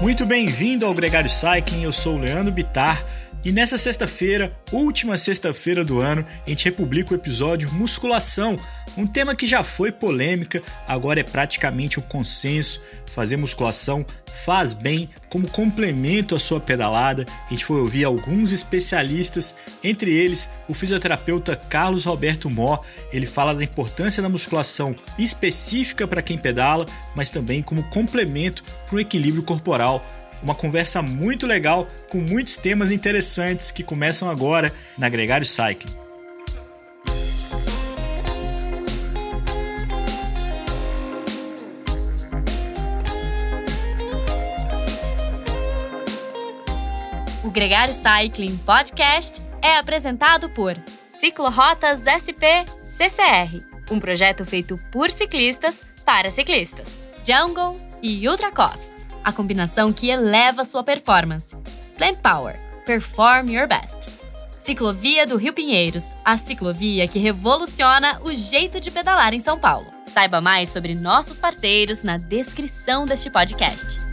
Muito bem-vindo ao Gregário Cycling, eu sou o Leandro Bitar e nessa sexta-feira, última sexta-feira do ano, a gente republica o episódio Musculação, um tema que já foi polêmica, agora é praticamente um consenso. Fazer musculação faz bem como complemento à sua pedalada. A gente foi ouvir alguns especialistas, entre eles o fisioterapeuta Carlos Roberto Mó. Ele fala da importância da musculação específica para quem pedala, mas também como complemento para o equilíbrio corporal uma conversa muito legal com muitos temas interessantes que começam agora na Gregário Cycling. O Gregário Cycling Podcast é apresentado por Ciclorotas SP CCR, um projeto feito por ciclistas para ciclistas, Jungle e Ultra Coffee a combinação que eleva sua performance. Plant Power. Perform your best. Ciclovia do Rio Pinheiros, a ciclovia que revoluciona o jeito de pedalar em São Paulo. Saiba mais sobre nossos parceiros na descrição deste podcast.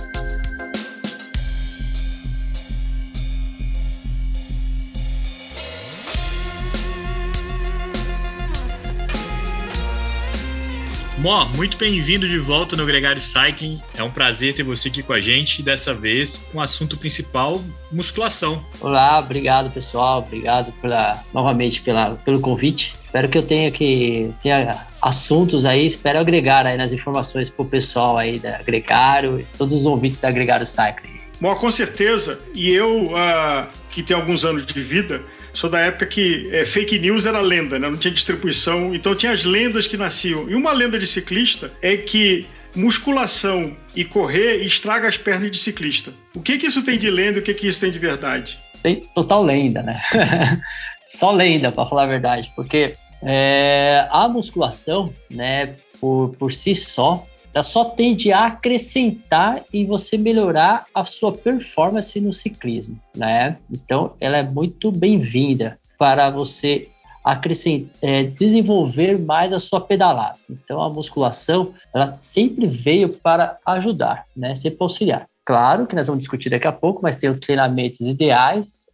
Mó, muito bem-vindo de volta no Gregário Cycling. É um prazer ter você aqui com a gente, dessa vez com o assunto principal, musculação. Olá, obrigado pessoal, obrigado pela, novamente pela, pelo convite. Espero que eu tenha que tenha assuntos aí, espero agregar aí nas informações para o pessoal aí da Gregário e todos os ouvintes da Gregário Cycling. Mó, com certeza. E eu, uh, que tenho alguns anos de vida, sou da época que é, fake news era lenda, né? não tinha distribuição, então tinha as lendas que nasciam. E uma lenda de ciclista é que musculação e correr estraga as pernas de ciclista. O que que isso tem de lenda e o que que isso tem de verdade? Tem total lenda, né? Só lenda, para falar a verdade, porque é, a musculação, né, por, por si só, ela só tende a acrescentar e você melhorar a sua performance no ciclismo, né? Então, ela é muito bem-vinda para você é, desenvolver mais a sua pedalada. Então, a musculação, ela sempre veio para ajudar, né? Sempre auxiliar. Claro que nós vamos discutir daqui a pouco, mas tem os treinamentos ideais,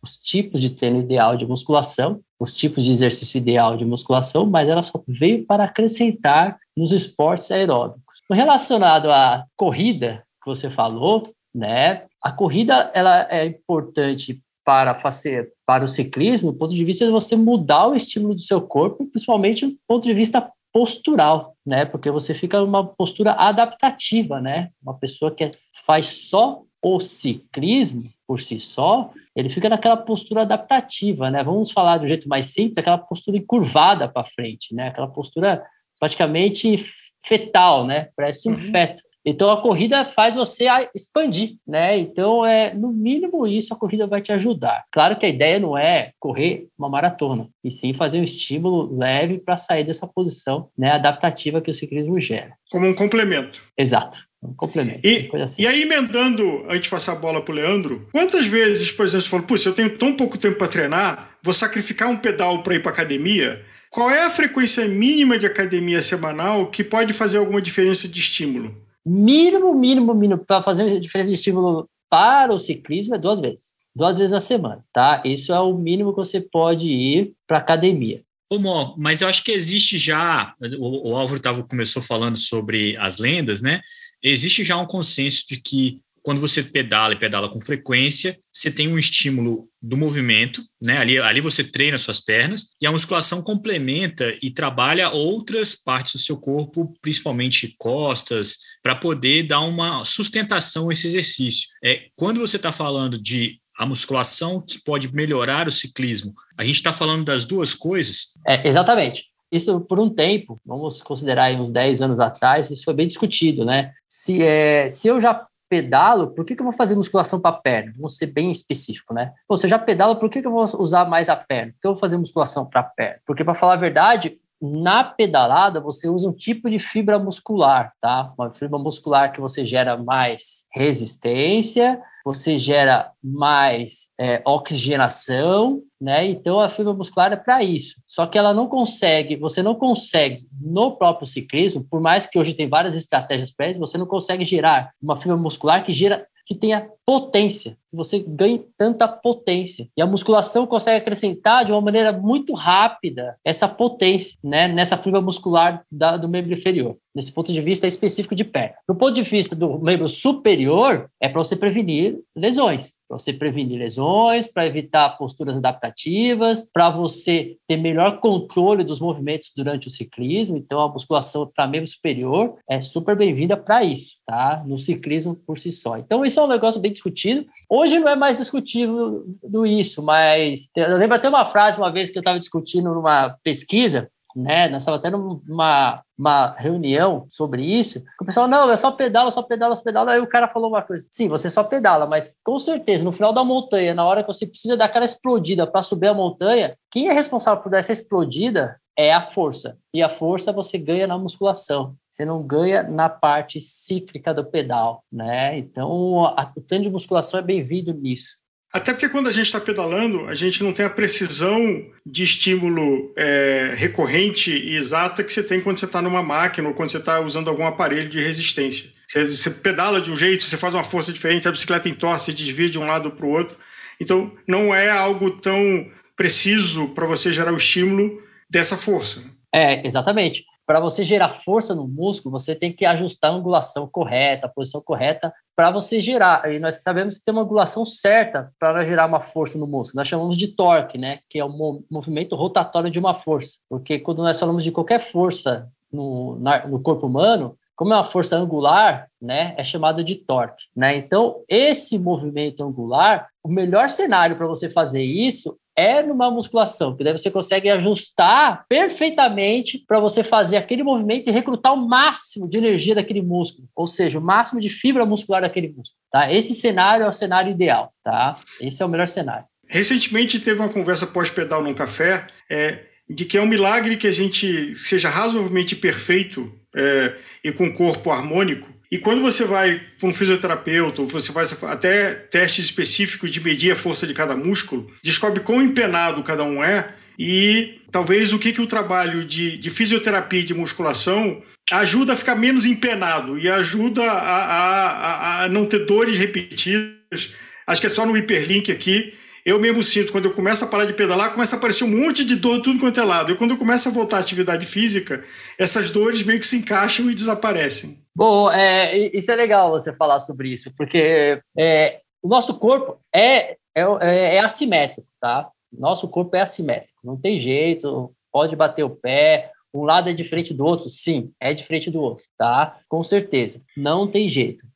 os tipos de treino ideal de musculação, os tipos de exercício ideal de musculação, mas ela só veio para acrescentar nos esportes aeróbicos. Relacionado à corrida que você falou, né? A corrida ela é importante para fazer para o ciclismo, do ponto de vista de você mudar o estímulo do seu corpo, principalmente do ponto de vista postural, né? Porque você fica numa postura adaptativa, né? Uma pessoa que faz só o ciclismo por si só, ele fica naquela postura adaptativa, né? Vamos falar do jeito mais simples, aquela postura encurvada para frente, né? Aquela postura praticamente fetal, né? Parece um uhum. feto. Então a corrida faz você expandir, né? Então é no mínimo isso a corrida vai te ajudar. Claro que a ideia não é correr uma maratona, e sim fazer um estímulo leve para sair dessa posição, né, adaptativa que o ciclismo gera. Como um complemento. Exato. Um complemento. E, assim. e aí, emendando, antes de passar a bola para o Leandro, quantas vezes, por exemplo, você falou, putz, eu tenho tão pouco tempo para treinar, vou sacrificar um pedal para ir para academia? Qual é a frequência mínima de academia semanal que pode fazer alguma diferença de estímulo? Mínimo, mínimo, mínimo, para fazer diferença de estímulo para o ciclismo é duas vezes. Duas vezes na semana, tá? Isso é o mínimo que você pode ir para academia. Ô, Mó, mas eu acho que existe já. O, o Álvaro tava, começou falando sobre as lendas, né? Existe já um consenso de que quando você pedala e pedala com frequência, você tem um estímulo do movimento, né? Ali, ali você treina suas pernas e a musculação complementa e trabalha outras partes do seu corpo, principalmente costas, para poder dar uma sustentação a esse exercício. É, quando você está falando de a musculação que pode melhorar o ciclismo, a gente está falando das duas coisas? É, exatamente. Isso por um tempo, vamos considerar uns 10 anos atrás, isso foi bem discutido, né? Se, é, se eu já pedalo, por que, que eu vou fazer musculação para a perna? Vamos ser bem específico, né? Seja, já pedalo, por que, que eu vou usar mais a perna? Por que eu vou fazer musculação para a perna? Porque, para falar a verdade, na pedalada você usa um tipo de fibra muscular, tá? Uma fibra muscular que você gera mais resistência, você gera mais é, oxigenação, né? Então a fibra muscular é para isso. Só que ela não consegue, você não consegue no próprio ciclismo, por mais que hoje tem várias estratégias para isso, você não consegue gerar uma fibra muscular que gera que tenha potência, você ganhe tanta potência. E a musculação consegue acrescentar de uma maneira muito rápida essa potência né, nessa fibra muscular da, do membro inferior, nesse ponto de vista específico de perna. Do ponto de vista do membro superior, é para você prevenir lesões, para você prevenir lesões, para evitar posturas adaptativas, para você ter melhor controle dos movimentos durante o ciclismo. Então, a musculação para membro superior é super bem-vinda para isso, tá? No ciclismo por si só. Então, isso é um negócio bem discutido. Hoje não é mais discutível do isso, mas eu lembro até uma frase uma vez que eu estava discutindo numa pesquisa né? Nós estávamos numa uma reunião sobre isso, o pessoal, não, é só pedala, só pedala, só pedala. Aí o cara falou uma coisa: sim, você só pedala, mas com certeza, no final da montanha, na hora que você precisa dar aquela explodida para subir a montanha, quem é responsável por dar essa explodida é a força. E a força você ganha na musculação. Você não ganha na parte cíclica do pedal, né? Então, a, o treino de musculação é bem-vindo nisso. Até porque quando a gente está pedalando, a gente não tem a precisão de estímulo é, recorrente e exata que você tem quando você está numa máquina ou quando você está usando algum aparelho de resistência. Você, você, pedala de um jeito, você faz uma força diferente, a bicicleta entorce, se desvia de um lado para o outro. Então, não é algo tão preciso para você gerar o estímulo dessa força. É, exatamente para você gerar força no músculo, você tem que ajustar a angulação correta, a posição correta para você gerar. E nós sabemos que tem uma angulação certa para gerar uma força no músculo. Nós chamamos de torque, né? Que é o movimento rotatório de uma força. Porque quando nós falamos de qualquer força no, na, no corpo humano, como é uma força angular, né, é chamado de torque, né? Então, esse movimento angular, o melhor cenário para você fazer isso é numa musculação, que daí você consegue ajustar perfeitamente para você fazer aquele movimento e recrutar o máximo de energia daquele músculo, ou seja, o máximo de fibra muscular daquele músculo, tá? Esse cenário é o cenário ideal, tá? Esse é o melhor cenário. Recentemente teve uma conversa pós-pedal num café é, de que é um milagre que a gente seja razoavelmente perfeito é, e com corpo harmônico e quando você vai para um fisioterapeuta, ou você faz até testes específicos de medir a força de cada músculo, descobre quão empenado cada um é e talvez o que, que o trabalho de, de fisioterapia e de musculação ajuda a ficar menos empenado e ajuda a, a, a, a não ter dores repetidas. Acho que é só no hiperlink aqui eu mesmo sinto, quando eu começo a parar de pedalar, começa a aparecer um monte de dor tudo quanto é lado. E quando eu começo a voltar à atividade física, essas dores meio que se encaixam e desaparecem. Bom, é, isso é legal você falar sobre isso, porque é, o nosso corpo é, é, é, é assimétrico, tá? Nosso corpo é assimétrico, não tem jeito, pode bater o pé, um lado é diferente do outro? Sim, é diferente do outro, tá? Com certeza, não tem jeito.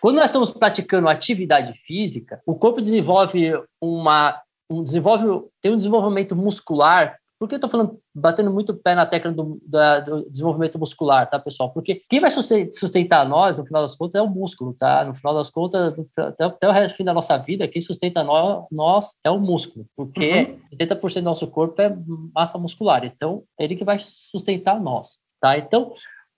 Quando nós estamos praticando atividade física, o corpo desenvolve uma um desenvolve tem um desenvolvimento muscular. Por que eu estou falando, batendo muito pé na tecla do, da, do, desenvolvimento muscular, tá, pessoal? Porque quem vai sustentar nós, no final das contas, é o músculo, tá? No final das contas, até, até o resto da nossa vida, quem sustenta nós, nós é o músculo, porque uhum. 70% do nosso corpo é massa muscular. Então, é ele que vai sustentar nós, tá? Então,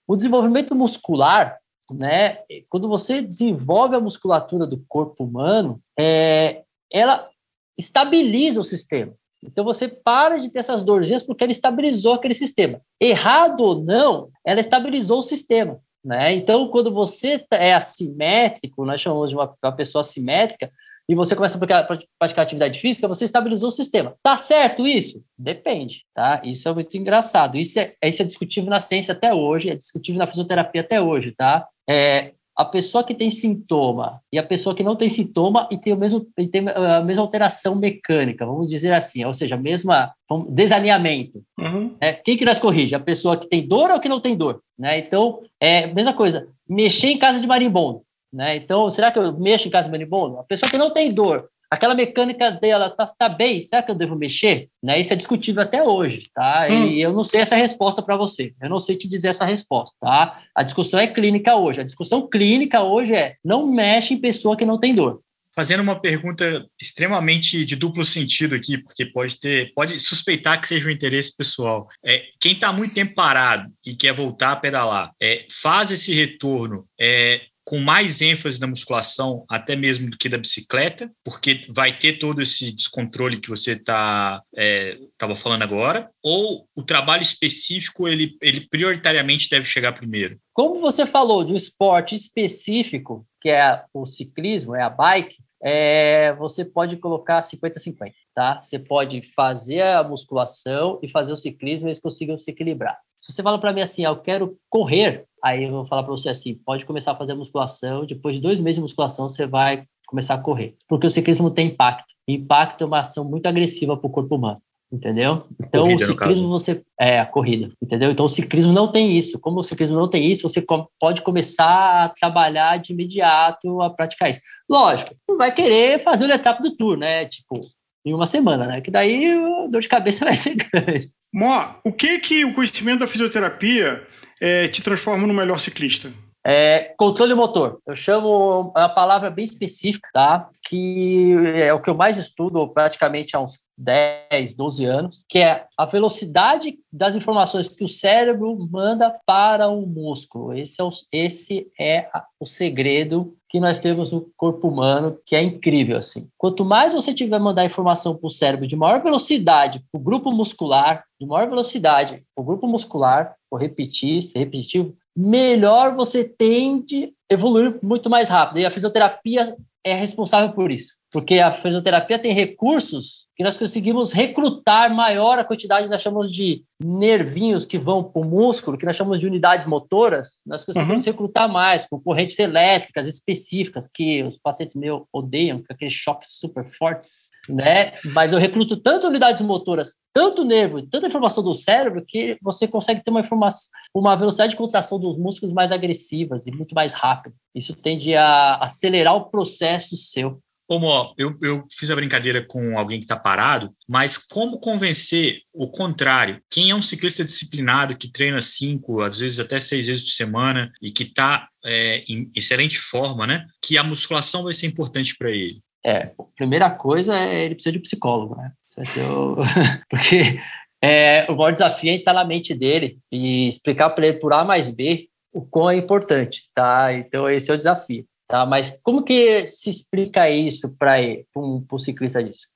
o desenvolvimento muscular né? Quando você desenvolve a musculatura do corpo humano, é, ela estabiliza o sistema. Então você para de ter essas dorzinhas porque ela estabilizou aquele sistema. Errado ou não, ela estabilizou o sistema. Né? Então, quando você é assimétrico, nós chamamos de uma, uma pessoa assimétrica, e você começa a praticar atividade física, você estabilizou o sistema. Tá certo isso? Depende, tá? Isso é muito engraçado. Isso é, isso é discutível na ciência até hoje, é discutível na fisioterapia até hoje, tá? É, a pessoa que tem sintoma e a pessoa que não tem sintoma e tem, o mesmo, e tem a mesma alteração mecânica, vamos dizer assim, ou seja, mesma desalinhamento. Uhum. É, quem que nós corrige? A pessoa que tem dor ou que não tem dor? Né? Então, é mesma coisa, mexer em casa de marimbondo. Né? Então, será que eu mexo em casa de marimbondo? A pessoa que não tem dor, aquela mecânica dela está tá bem, será que eu devo mexer? Né? Isso é discutível até hoje, tá? Hum. E eu não sei essa resposta para você. Eu não sei te dizer essa resposta, tá? A discussão é clínica hoje. A discussão clínica hoje é não mexe em pessoa que não tem dor. fazendo uma pergunta extremamente de duplo sentido aqui, porque pode ter, pode suspeitar que seja um interesse pessoal. É, quem está muito tempo parado e quer voltar a pedalar, é, faz esse retorno é, com mais ênfase na musculação, até mesmo do que da bicicleta, porque vai ter todo esse descontrole que você estava é, falando agora, ou o trabalho específico, ele, ele prioritariamente deve chegar primeiro? Como você falou de um esporte específico, que é o ciclismo, é a bike, é, você pode colocar 50-50, tá? Você pode fazer a musculação e fazer o ciclismo, eles consigam se equilibrar. Se você fala para mim assim, ah, eu quero correr, aí eu vou falar para você assim, pode começar a fazer a musculação, depois de dois meses de musculação você vai começar a correr, porque o ciclismo tem impacto. impacto é uma ação muito agressiva para o corpo humano entendeu? Então corrida, o ciclismo você é a corrida, entendeu? Então o ciclismo não tem isso. Como o ciclismo não tem isso, você pode começar a trabalhar de imediato a praticar isso. Lógico, não vai querer fazer o etapa do tour, né? Tipo, em uma semana, né? Que daí a dor de cabeça vai ser grande. Mó, o que que o conhecimento da fisioterapia é, te transforma no melhor ciclista? É, controle motor. Eu chamo uma palavra bem específica, tá? Que é o que eu mais estudo praticamente há uns 10, 12 anos, que é a velocidade das informações que o cérebro manda para o músculo. Esse é o, esse é o segredo que nós temos no corpo humano, que é incrível assim. Quanto mais você tiver mandar informação para o cérebro de maior velocidade para o grupo muscular, de maior velocidade para o grupo muscular, vou repetir, ser repetitivo, melhor você tende a evoluir muito mais rápido. E a fisioterapia é responsável por isso, porque a fisioterapia tem recursos que nós conseguimos recrutar maior a quantidade, nós chamamos de nervinhos que vão para o músculo, que nós chamamos de unidades motoras, nós conseguimos uhum. recrutar mais com correntes elétricas específicas, que os pacientes meus odeiam, com aqueles choques super fortes, né? Mas eu recruto tanto unidades motoras, tanto nervo, tanta informação do cérebro, que você consegue ter uma informação, uma velocidade de contração dos músculos mais agressivas e muito mais rápida. Isso tende a acelerar o processo seu. Como eu, eu fiz a brincadeira com alguém que está parado, mas como convencer o contrário? Quem é um ciclista disciplinado que treina cinco, às vezes até seis vezes por semana e que está é, em excelente forma, né? Que a musculação vai ser importante para ele. É, primeira coisa é ele precisa de um psicólogo, né? O... Porque é, o maior desafio é entrar na mente dele e explicar para ele por A mais B o quão é importante, tá? Então esse é o desafio. Tá? Mas como que se explica isso para um, um ciclista disso?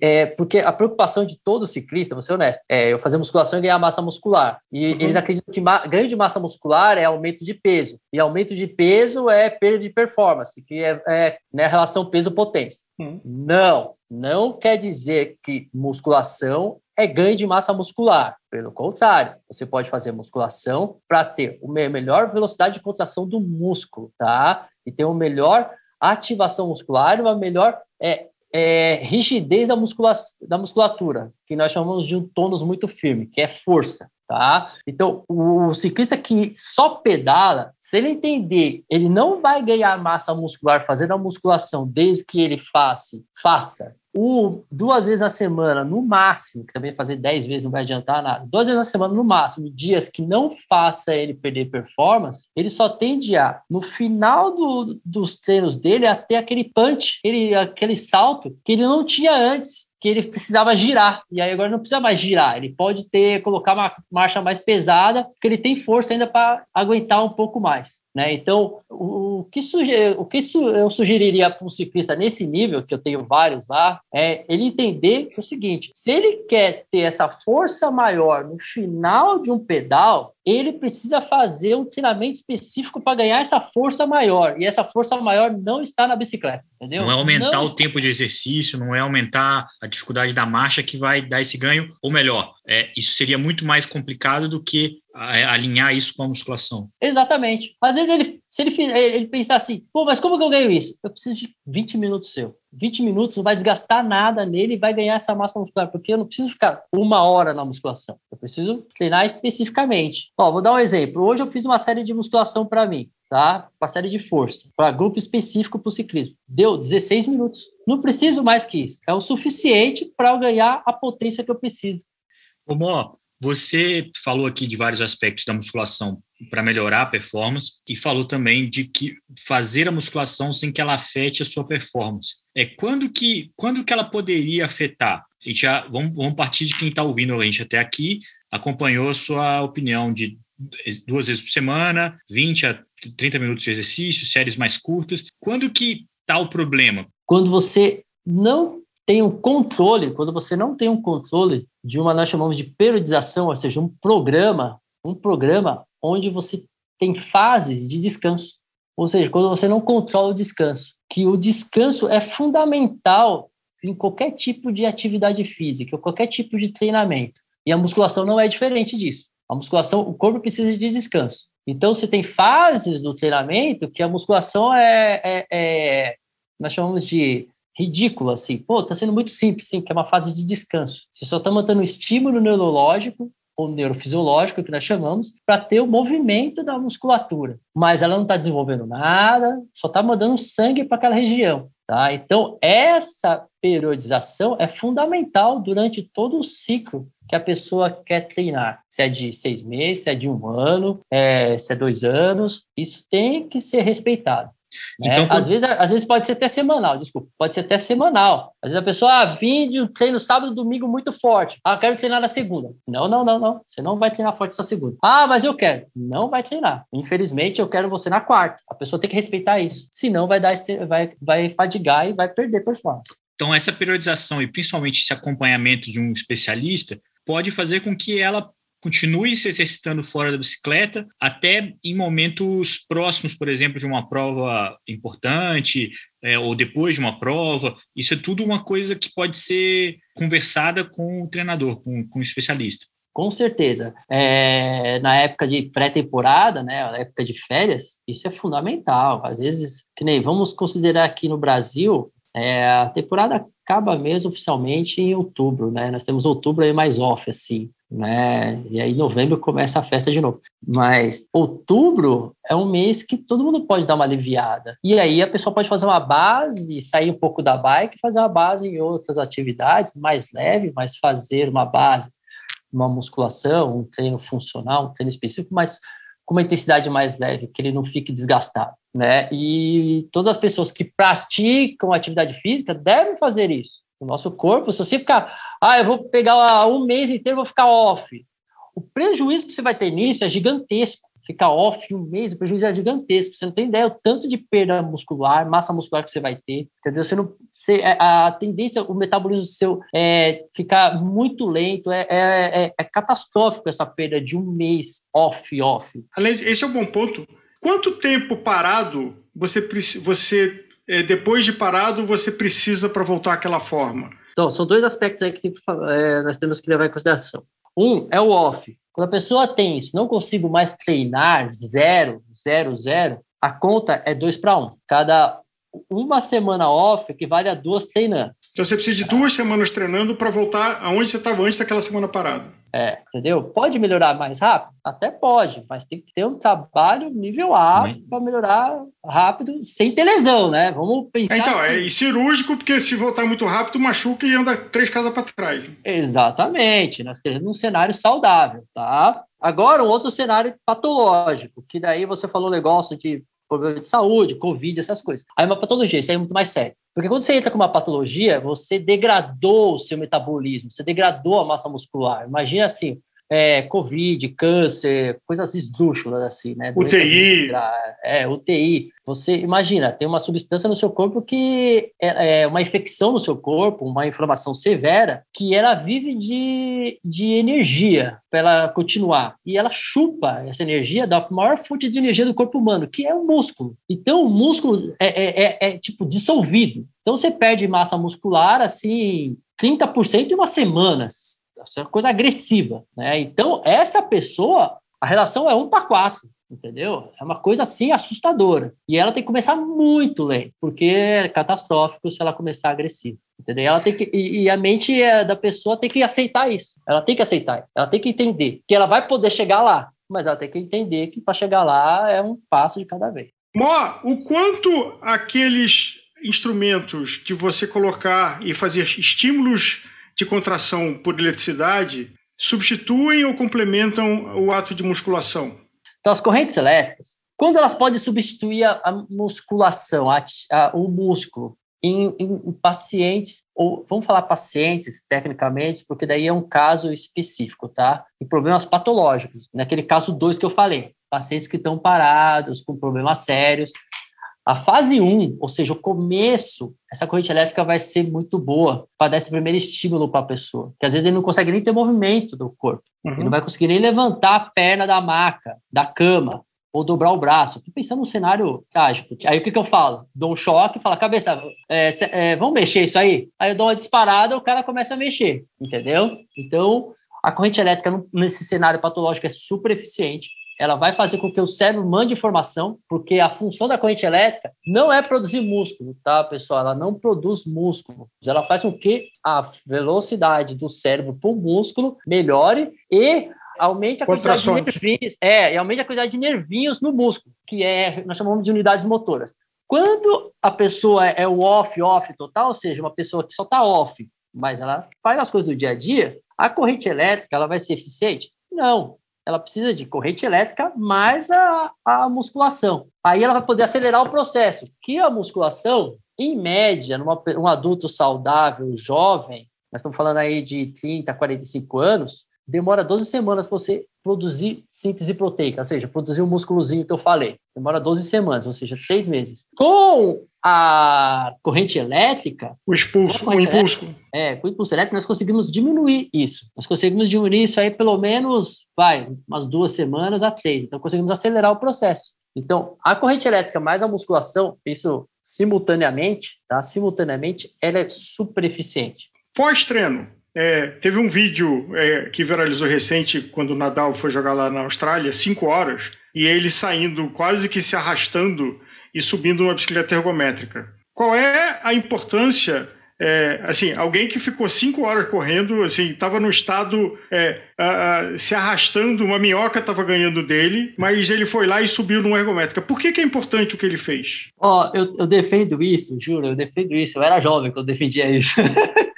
É, porque a preocupação de todo ciclista, vou ser honesto, é eu fazer musculação e ganhar massa muscular. E uhum. eles acreditam que ganho de massa muscular é aumento de peso. E aumento de peso é perda de performance, que é, é né, relação peso-potência. Uhum. Não, não quer dizer que musculação é ganho de massa muscular. Pelo contrário, você pode fazer musculação para ter uma melhor velocidade de contração do músculo, tá? E ter uma melhor ativação muscular uma melhor é, é, rigidez da, muscula da musculatura, que nós chamamos de um tônus muito firme, que é força. Tá? Então, o ciclista que só pedala, se ele entender, ele não vai ganhar massa muscular fazendo a musculação desde que ele faça, faça o, duas vezes na semana, no máximo, que também fazer dez vezes não vai adiantar nada, duas vezes na semana, no máximo, dias que não faça ele perder performance, ele só tende a, no final do, dos treinos dele, a ter aquele punch, aquele, aquele salto que ele não tinha antes que ele precisava girar. E aí agora não precisa mais girar. Ele pode ter colocar uma marcha mais pesada, porque ele tem força ainda para aguentar um pouco mais. Né? Então, o, que, suge o que eu sugeriria para um ciclista nesse nível, que eu tenho vários lá, é ele entender o seguinte: se ele quer ter essa força maior no final de um pedal, ele precisa fazer um treinamento específico para ganhar essa força maior. E essa força maior não está na bicicleta, entendeu? Não é aumentar não o está... tempo de exercício, não é aumentar a dificuldade da marcha que vai dar esse ganho, ou melhor, é, isso seria muito mais complicado do que alinhar isso com a musculação. Exatamente. Às vezes ele, se ele, ele pensar assim, pô, mas como que eu ganho isso? Eu preciso de 20 minutos seu. 20 minutos não vai desgastar nada nele e vai ganhar essa massa muscular, porque eu não preciso ficar uma hora na musculação. Eu preciso treinar especificamente. Ó, vou dar um exemplo. Hoje eu fiz uma série de musculação para mim, tá? Uma série de força, para grupo específico para o ciclismo. Deu 16 minutos. Não preciso mais que isso. É o suficiente para eu ganhar a potência que eu preciso. Mó, você falou aqui de vários aspectos da musculação para melhorar a performance e falou também de que fazer a musculação sem que ela afete a sua performance. É quando que quando que ela poderia afetar? Gente já vamos, vamos partir de quem está ouvindo a gente até aqui, acompanhou a sua opinião de duas vezes por semana, 20 a 30 minutos de exercício, séries mais curtas. Quando que está o problema? Quando você não tem um controle, quando você não tem um controle de uma, nós chamamos de periodização, ou seja, um programa, um programa onde você tem fases de descanso. Ou seja, quando você não controla o descanso, que o descanso é fundamental em qualquer tipo de atividade física, qualquer tipo de treinamento. E a musculação não é diferente disso. A musculação, o corpo precisa de descanso. Então, você tem fases do treinamento que a musculação é, é, é nós chamamos de ridícula, assim. Pô, tá sendo muito simples, sim, que é uma fase de descanso. Você só está mantendo o estímulo neurológico ou neurofisiológico, que nós chamamos, para ter o movimento da musculatura. Mas ela não está desenvolvendo nada, só está mandando sangue para aquela região. Tá? Então, essa periodização é fundamental durante todo o ciclo que a pessoa quer treinar. Se é de seis meses, se é de um ano, é, se é dois anos, isso tem que ser respeitado. Né? Então, às, vezes, às vezes pode ser até semanal, desculpa, pode ser até semanal. Às vezes a pessoa ah, vem de um treino sábado domingo muito forte. Ah, quero treinar na segunda. Não, não, não, não. Você não vai treinar forte só segunda. Ah, mas eu quero. Não vai treinar. Infelizmente, eu quero você na quarta. A pessoa tem que respeitar isso. Senão vai dar vai, vai fadigar e vai perder performance. Então, essa periodização e principalmente esse acompanhamento de um especialista pode fazer com que ela continue se exercitando fora da bicicleta, até em momentos próximos, por exemplo, de uma prova importante, é, ou depois de uma prova. Isso é tudo uma coisa que pode ser conversada com o treinador, com, com o especialista. Com certeza. É, na época de pré-temporada, né, na época de férias, isso é fundamental. Às vezes, que nem vamos considerar aqui no Brasil, é, a temporada acaba mesmo oficialmente em outubro, né? Nós temos outubro aí mais off, assim né? E aí novembro começa a festa de novo. Mas outubro é um mês que todo mundo pode dar uma aliviada. E aí a pessoa pode fazer uma base, sair um pouco da bike, fazer uma base em outras atividades mais leve, mas fazer uma base, uma musculação, um treino funcional, um treino específico, mas com uma intensidade mais leve, que ele não fique desgastado, né? E todas as pessoas que praticam atividade física devem fazer isso. O nosso corpo, se você ficar ah, eu vou pegar um mês inteiro, vou ficar off. O prejuízo que você vai ter nisso é gigantesco. Ficar off um mês, o prejuízo é gigantesco. Você não tem ideia o tanto de perda muscular, massa muscular que você vai ter, entendeu? Você não, você, é, a tendência, o metabolismo seu é ficar muito lento, é, é, é, é catastrófico essa perda de um mês off, off. Aliás, esse é um bom ponto. Quanto tempo parado você, você é, depois de parado, você precisa para voltar àquela forma? Então, são dois aspectos aí que é, nós temos que levar em consideração. Um é o off. Quando a pessoa tem isso, não consigo mais treinar, zero, zero, zero, a conta é dois para um. Cada uma semana off equivale a duas treinando. Então você precisa de duas semanas treinando para voltar aonde você estava antes daquela semana parada. É, entendeu? Pode melhorar mais rápido? Até pode, mas tem que ter um trabalho nível A para melhorar rápido, sem ter lesão, né? Vamos pensar. Então, assim. é e cirúrgico, porque se voltar muito rápido, machuca e anda três casas para trás. Exatamente. Nós queremos um cenário saudável, tá? Agora, um outro cenário patológico, que daí você falou negócio de problema de saúde, Covid, essas coisas. Aí uma patologia, isso aí é muito mais sério. Porque quando você entra com uma patologia, você degradou o seu metabolismo, você degradou a massa muscular. Imagina assim, é, Covid, câncer, coisas esdrúxulas assim, né? UTI. É, UTI. Você imagina, tem uma substância no seu corpo que é, é, uma infecção no seu corpo, uma inflamação severa, que ela vive de, de energia para ela continuar. E ela chupa essa energia da maior fonte de energia do corpo humano, que é o músculo. Então, o músculo é, é, é, é tipo dissolvido. Então, você perde massa muscular assim 30% em umas semanas é uma coisa agressiva, né? Então, essa pessoa, a relação é um para quatro, entendeu? É uma coisa assim assustadora. E ela tem que começar muito lento, porque é catastrófico se ela começar agressiva. Entendeu? Ela tem que, e, e a mente é, da pessoa tem que aceitar isso. Ela tem que aceitar. Ela tem que entender que ela vai poder chegar lá, mas ela tem que entender que para chegar lá é um passo de cada vez. Mó, o quanto aqueles instrumentos de você colocar e fazer estímulos de contração por eletricidade substituem ou complementam o ato de musculação? Então, as correntes elétricas, quando elas podem substituir a, musculação, a, a, o músculo, em, em, pacientes, ou vamos falar pacientes, tecnicamente, porque daí é um caso específico, tá? Em problemas patológicos. Naquele caso 2 que eu falei, pacientes que estão parados, com problemas sérios. A fase 1, um, ou seja, o começo, essa corrente elétrica vai ser muito boa para dar esse primeiro estímulo para a pessoa, que às vezes ele não consegue nem ter movimento do corpo, uhum. ele não vai conseguir nem levantar a perna da maca, da cama, ou dobrar o braço. Estou pensando num cenário trágico. Aí o que, que eu falo? Dou um choque, falo, cabeça, é, é, vamos mexer isso aí? Aí eu dou uma disparada, o cara começa a mexer, entendeu? Então, a corrente elétrica nesse cenário patológico é super eficiente. Ela vai fazer com que o cérebro mande informação, porque a função da corrente elétrica não é produzir músculo, tá, pessoal? Ela não produz músculo. Ela faz com que a velocidade do cérebro para o músculo melhore e aumente a quantidade de nervinhos, é, e aumente a quantidade de nervinhos no músculo, que é, nós chamamos de unidades motoras. Quando a pessoa é o off, off total, ou seja, uma pessoa que só está off, mas ela faz as coisas do dia a dia, a corrente elétrica ela vai ser eficiente? Não. Ela precisa de corrente elétrica mais a, a musculação. Aí ela vai poder acelerar o processo, que a musculação, em média, numa, um adulto saudável, jovem, nós estamos falando aí de 30, 45 anos, demora 12 semanas para você produzir síntese proteica, ou seja, produzir o músculozinho que eu falei. Demora 12 semanas, ou seja, três meses. Com a corrente elétrica... O expulso, o impulso. É, com o impulso elétrico nós conseguimos diminuir isso. Nós conseguimos diminuir isso aí pelo menos, vai, umas duas semanas a três. Então, conseguimos acelerar o processo. Então, a corrente elétrica mais a musculação, isso simultaneamente, tá? Simultaneamente, ela é super eficiente. Pós-treino, é, teve um vídeo é, que viralizou recente quando o Nadal foi jogar lá na Austrália, cinco horas, e ele saindo quase que se arrastando e subindo uma bicicleta ergométrica. Qual é a importância é, assim, alguém que ficou cinco horas correndo, assim, estava no estado é, a, a, se arrastando, uma minhoca estava ganhando dele, mas ele foi lá e subiu numa ergométrica. Por que, que é importante o que ele fez? Ó, oh, eu, eu defendo isso, juro, eu defendo isso. Eu era jovem quando defendia isso.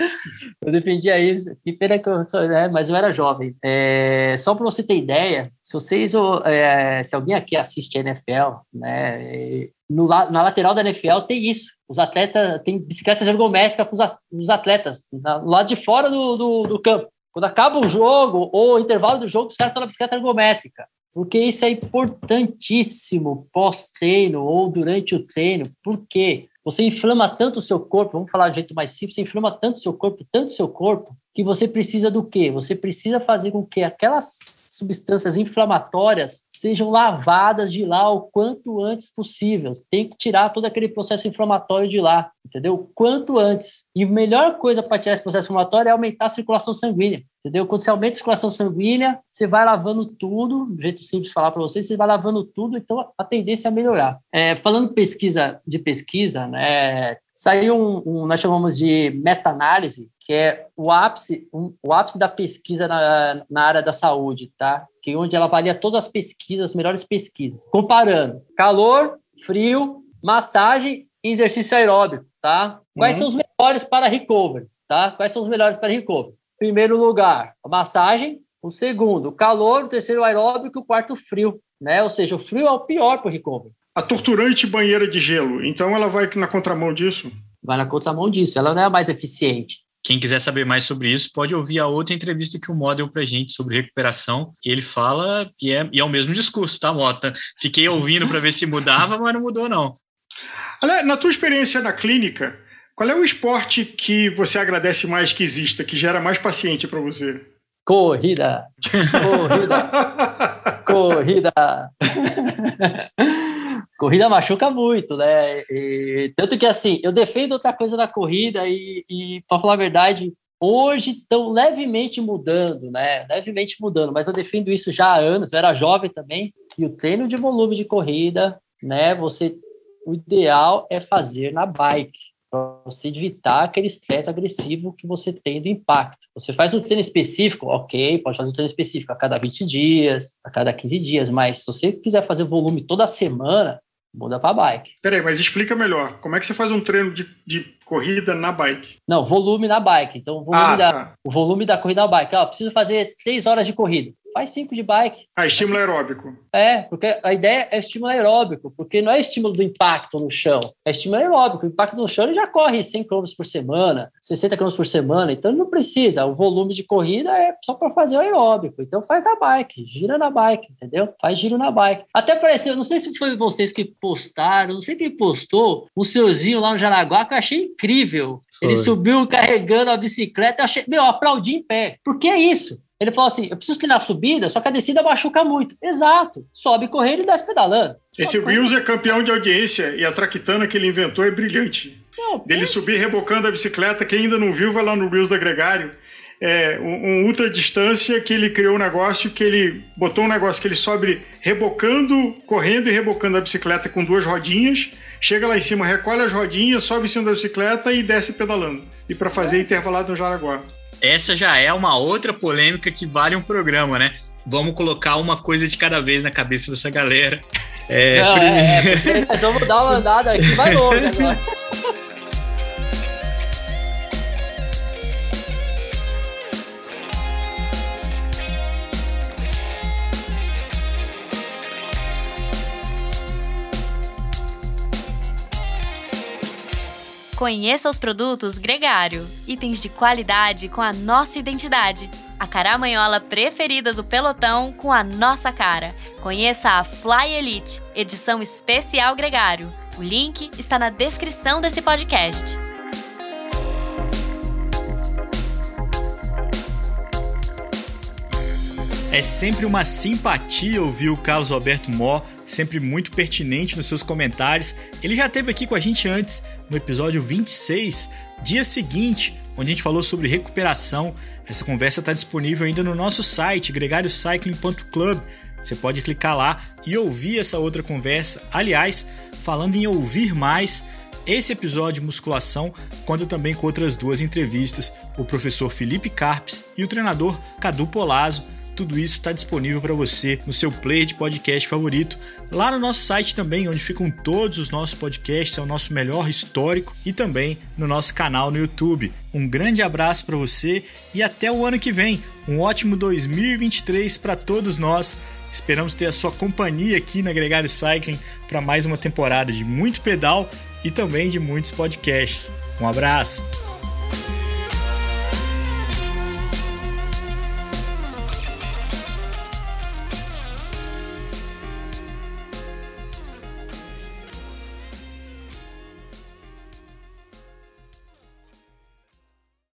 eu defendia isso. Que pena que eu sou, né? Mas eu era jovem. É, só para você ter ideia, se vocês, é, se alguém aqui assiste a NFL, né? No, na lateral da NFL tem isso. Os atletas tem bicicletas ergométricas para os atletas, no lado de fora do, do, do campo. Quando acaba o jogo ou o intervalo do jogo, os caras estão na bicicleta ergométrica. Porque isso é importantíssimo pós-treino ou durante o treino. Por quê? Você inflama tanto o seu corpo, vamos falar de jeito mais simples, você inflama tanto o seu corpo, tanto o seu corpo, que você precisa do quê? Você precisa fazer com que aquelas substâncias inflamatórias sejam lavadas de lá o quanto antes possível. Tem que tirar todo aquele processo inflamatório de lá, entendeu? Quanto antes. E a melhor coisa para tirar esse processo inflamatório é aumentar a circulação sanguínea, entendeu? Quando você aumenta a circulação sanguínea, você vai lavando tudo, do jeito simples de falar para vocês, você vai lavando tudo, então a tendência é melhorar. É, falando pesquisa de pesquisa, né, saiu um, um nós chamamos de meta-análise, que é o ápice, um, o ápice da pesquisa na, na área da saúde, tá? Que é onde ela avalia todas as pesquisas, as melhores pesquisas, comparando calor, frio, massagem e exercício aeróbico, tá? Quais uhum. são os melhores para recovery, tá? Quais são os melhores para recovery? Primeiro lugar, a massagem. O segundo, o calor. O terceiro, o aeróbico. O quarto, o frio, né? Ou seja, o frio é o pior para o recovery. A torturante banheira de gelo, então ela vai na contramão disso? Vai na contramão disso, ela não é a mais eficiente. Quem quiser saber mais sobre isso, pode ouvir a outra entrevista que o Mó deu pra gente sobre recuperação. Ele fala, e é, e é o mesmo discurso, tá, Mota? Fiquei ouvindo para ver se mudava, mas não mudou, não. Na tua experiência na clínica, qual é o esporte que você agradece mais que exista, que gera mais paciente para você? Corrida! Corrida! Corrida! corrida machuca muito, né? E, tanto que assim, eu defendo outra coisa na corrida e, e para falar a verdade, hoje estão levemente mudando, né? Levemente mudando, mas eu defendo isso já há anos. Eu era jovem também e o treino de volume de corrida, né? Você, o ideal é fazer na bike para você evitar aquele estresse agressivo que você tem do impacto. Você faz um treino específico, ok, pode fazer um treino específico a cada 20 dias, a cada 15 dias, mas se você quiser fazer volume toda semana, muda para bike. Peraí, mas explica melhor. Como é que você faz um treino de, de corrida na bike? Não, volume na bike. Então, o volume, ah, da, tá. o volume da corrida na bike. Ó, preciso fazer três horas de corrida. Faz cinco de bike. Ah, estímulo aeróbico. É, porque a ideia é estímulo aeróbico, porque não é estímulo do impacto no chão, é estímulo aeróbico. O impacto no chão ele já corre 100 km por semana, 60 km por semana, então ele não precisa. O volume de corrida é só para fazer o aeróbico. Então faz na bike, gira na bike, entendeu? Faz giro na bike. Até pareceu, não sei se foi vocês que postaram, não sei quem postou, um senhorzinho lá no Jaraguá que eu achei incrível. Foi. Ele subiu carregando a bicicleta, achei, meu, aplaudi em pé. Porque é isso. Ele falou assim: eu preciso treinar a subida, só que a descida machuca muito. Exato. Sobe correndo e desce pedalando. Esse Reels é campeão de audiência e a traquitana que ele inventou é brilhante. Não, Dele subir rebocando a bicicleta, quem ainda não viu, vai lá no Reels da Gregário. É um, um ultra distância que ele criou um negócio que ele botou um negócio que ele sobe rebocando, correndo e rebocando a bicicleta com duas rodinhas, chega lá em cima, recolhe as rodinhas, sobe em cima da bicicleta e desce pedalando. E para fazer é. intervalado no Jaraguá essa já é uma outra polêmica que vale um programa, né? Vamos colocar uma coisa de cada vez na cabeça dessa galera. É, Não, é, é vamos dar uma andada aqui, vai longe agora. Conheça os produtos Gregário, itens de qualidade com a nossa identidade. A caramanhola preferida do pelotão com a nossa cara. Conheça a Fly Elite, edição especial Gregário. O link está na descrição desse podcast. É sempre uma simpatia ouvir o Carlos Alberto Mó, sempre muito pertinente nos seus comentários. Ele já esteve aqui com a gente antes, no episódio 26, dia seguinte, onde a gente falou sobre recuperação. Essa conversa está disponível ainda no nosso site, gregariocycling.club. Você pode clicar lá e ouvir essa outra conversa. Aliás, falando em ouvir mais, esse episódio de musculação conta também com outras duas entrevistas, o professor Felipe Carpes e o treinador Cadu Polazzo tudo isso está disponível para você no seu player de podcast favorito, lá no nosso site também, onde ficam todos os nossos podcasts, é o nosso melhor histórico e também no nosso canal no YouTube. Um grande abraço para você e até o ano que vem. Um ótimo 2023 para todos nós. Esperamos ter a sua companhia aqui na Gregário Cycling para mais uma temporada de muito pedal e também de muitos podcasts. Um abraço!